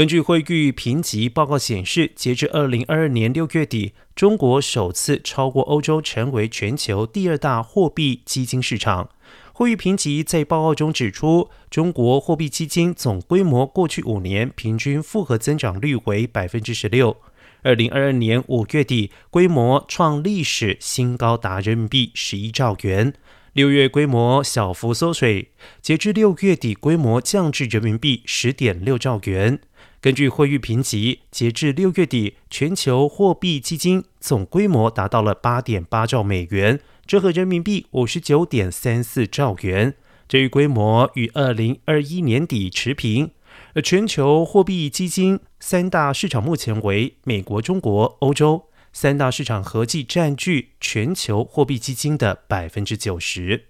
根据惠誉评级报告显示，截至二零二二年六月底，中国首次超过欧洲，成为全球第二大货币基金市场。惠誉评级在报告中指出，中国货币基金总规模过去五年平均复合增长率为百分之十六。二零二二年五月底，规模创历史新高，达人民币十一兆元。六月规模小幅缩水，截至六月底，规模降至人民币十点六兆元。根据汇率评级，截至六月底，全球货币基金总规模达到了八点八兆美元，折合人民币五十九点三四兆元。这一规模与二零二一年底持平。而全球货币基金三大市场目前为美国、中国、欧洲三大市场，合计占据全球货币基金的百分之九十。